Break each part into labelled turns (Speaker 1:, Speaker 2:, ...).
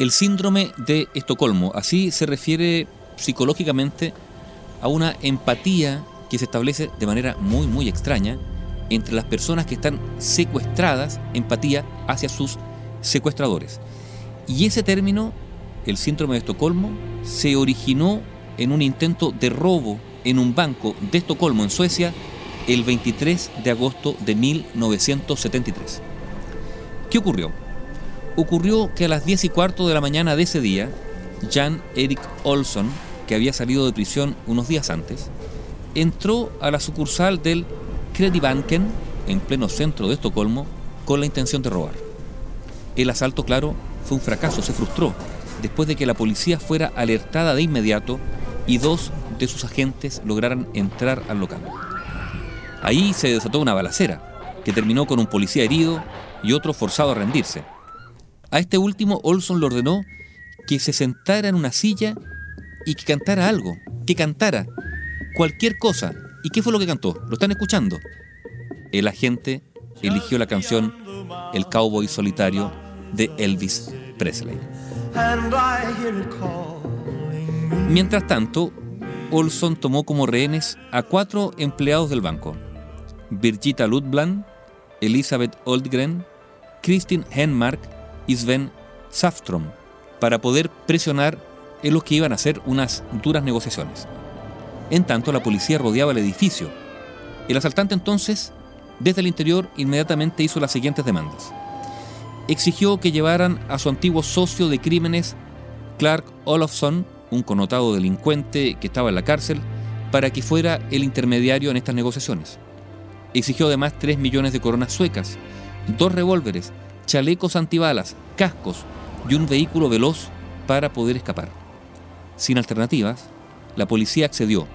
Speaker 1: El síndrome de Estocolmo, así se refiere psicológicamente a una empatía que se establece de manera muy muy extraña entre las personas que están secuestradas, empatía hacia sus secuestradores. Y ese término, el síndrome de Estocolmo, se originó en un intento de robo en un banco de Estocolmo, en Suecia, el 23 de agosto de 1973. ¿Qué ocurrió? Ocurrió que a las 10 y cuarto de la mañana de ese día, Jan Erik Olsson, que había salido de prisión unos días antes, entró a la sucursal del Kredibanken, en pleno centro de Estocolmo, con la intención de robar. El asalto, claro, fue un fracaso, se frustró, después de que la policía fuera alertada de inmediato y dos de sus agentes lograran entrar al local. Ahí se desató una balacera, que terminó con un policía herido y otro forzado a rendirse. A este último Olson le ordenó que se sentara en una silla y que cantara algo, que cantara cualquier cosa. ¿Y qué fue lo que cantó? ¿Lo están escuchando? El agente eligió la canción El Cowboy Solitario de Elvis Presley. Mientras tanto, Olson tomó como rehenes a cuatro empleados del banco. Birgitta Ludbland, Elizabeth Oldgren, Kristin Henmark y Sven Saftrom, para poder presionar en los que iban a hacer unas duras negociaciones. En tanto, la policía rodeaba el edificio. El asaltante entonces, desde el interior, inmediatamente hizo las siguientes demandas. Exigió que llevaran a su antiguo socio de crímenes, Clark Olofsson, un connotado delincuente que estaba en la cárcel, para que fuera el intermediario en estas negociaciones. Exigió además 3 millones de coronas suecas, dos revólveres, chalecos antibalas, cascos y un vehículo veloz para poder escapar. Sin alternativas, la policía accedió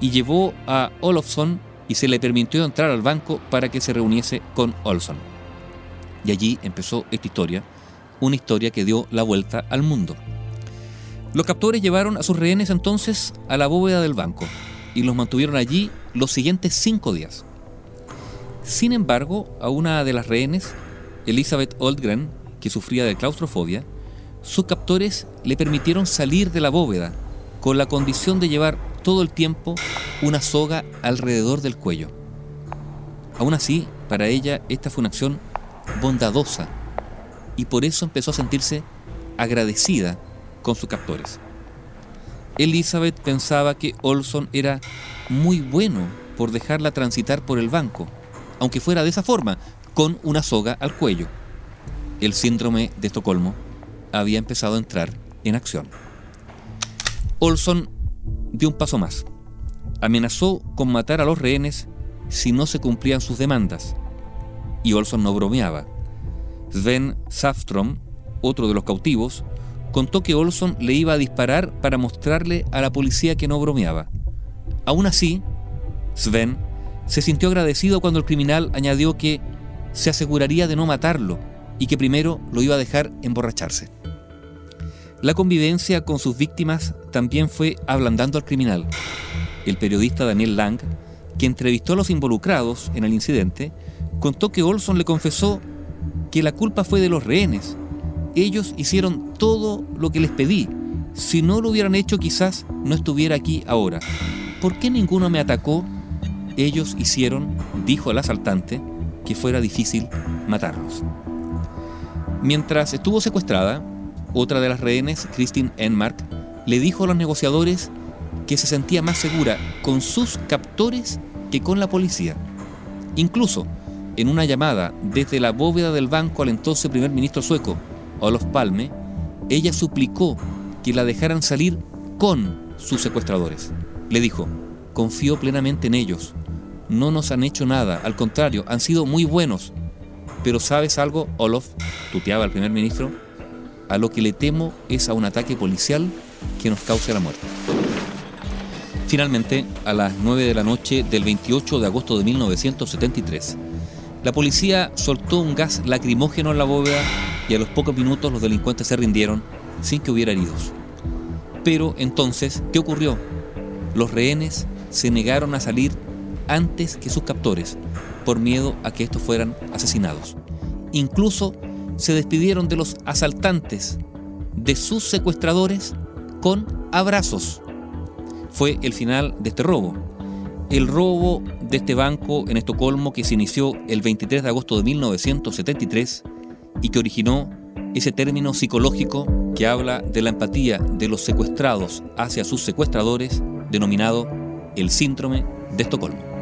Speaker 1: y llevó a Olofsson y se le permitió entrar al banco para que se reuniese con Olson. Y allí empezó esta historia, una historia que dio la vuelta al mundo. Los captores llevaron a sus rehenes entonces a la bóveda del banco y los mantuvieron allí los siguientes cinco días. Sin embargo, a una de las rehenes, Elizabeth Oldgren, que sufría de claustrofobia, sus captores le permitieron salir de la bóveda con la condición de llevar todo el tiempo una soga alrededor del cuello. Aún así, para ella esta fue una acción bondadosa y por eso empezó a sentirse agradecida con sus captores. Elizabeth pensaba que Olson era muy bueno por dejarla transitar por el banco, aunque fuera de esa forma, con una soga al cuello. El síndrome de Estocolmo había empezado a entrar en acción. Olson dio un paso más. Amenazó con matar a los rehenes si no se cumplían sus demandas. Y Olson no bromeaba. Sven Saftrom, otro de los cautivos, contó que Olson le iba a disparar para mostrarle a la policía que no bromeaba. Aún así, Sven se sintió agradecido cuando el criminal añadió que se aseguraría de no matarlo y que primero lo iba a dejar emborracharse. La convivencia con sus víctimas también fue ablandando al criminal. El periodista Daniel Lang, que entrevistó a los involucrados en el incidente, contó que Olson le confesó que la culpa fue de los rehenes. Ellos hicieron todo lo que les pedí. Si no lo hubieran hecho quizás no estuviera aquí ahora. ¿Por qué ninguno me atacó? Ellos hicieron, dijo el asaltante, que fuera difícil matarlos. Mientras estuvo secuestrada, otra de las rehenes, Christine Enmark, le dijo a los negociadores que se sentía más segura con sus captores que con la policía. Incluso, en una llamada desde la bóveda del banco al entonces primer ministro sueco, Olof Palme, ella suplicó que la dejaran salir con sus secuestradores. Le dijo, confío plenamente en ellos. No nos han hecho nada, al contrario, han sido muy buenos. Pero ¿sabes algo, Olof? tuteaba al primer ministro a lo que le temo es a un ataque policial que nos cause la muerte. Finalmente, a las 9 de la noche del 28 de agosto de 1973, la policía soltó un gas lacrimógeno en la bóveda y a los pocos minutos los delincuentes se rindieron sin que hubiera heridos. Pero entonces, ¿qué ocurrió? Los rehenes se negaron a salir antes que sus captores por miedo a que estos fueran asesinados. Incluso se despidieron de los asaltantes de sus secuestradores con abrazos. Fue el final de este robo. El robo de este banco en Estocolmo que se inició el 23 de agosto de 1973 y que originó ese término psicológico que habla de la empatía de los secuestrados hacia sus secuestradores, denominado el síndrome de Estocolmo.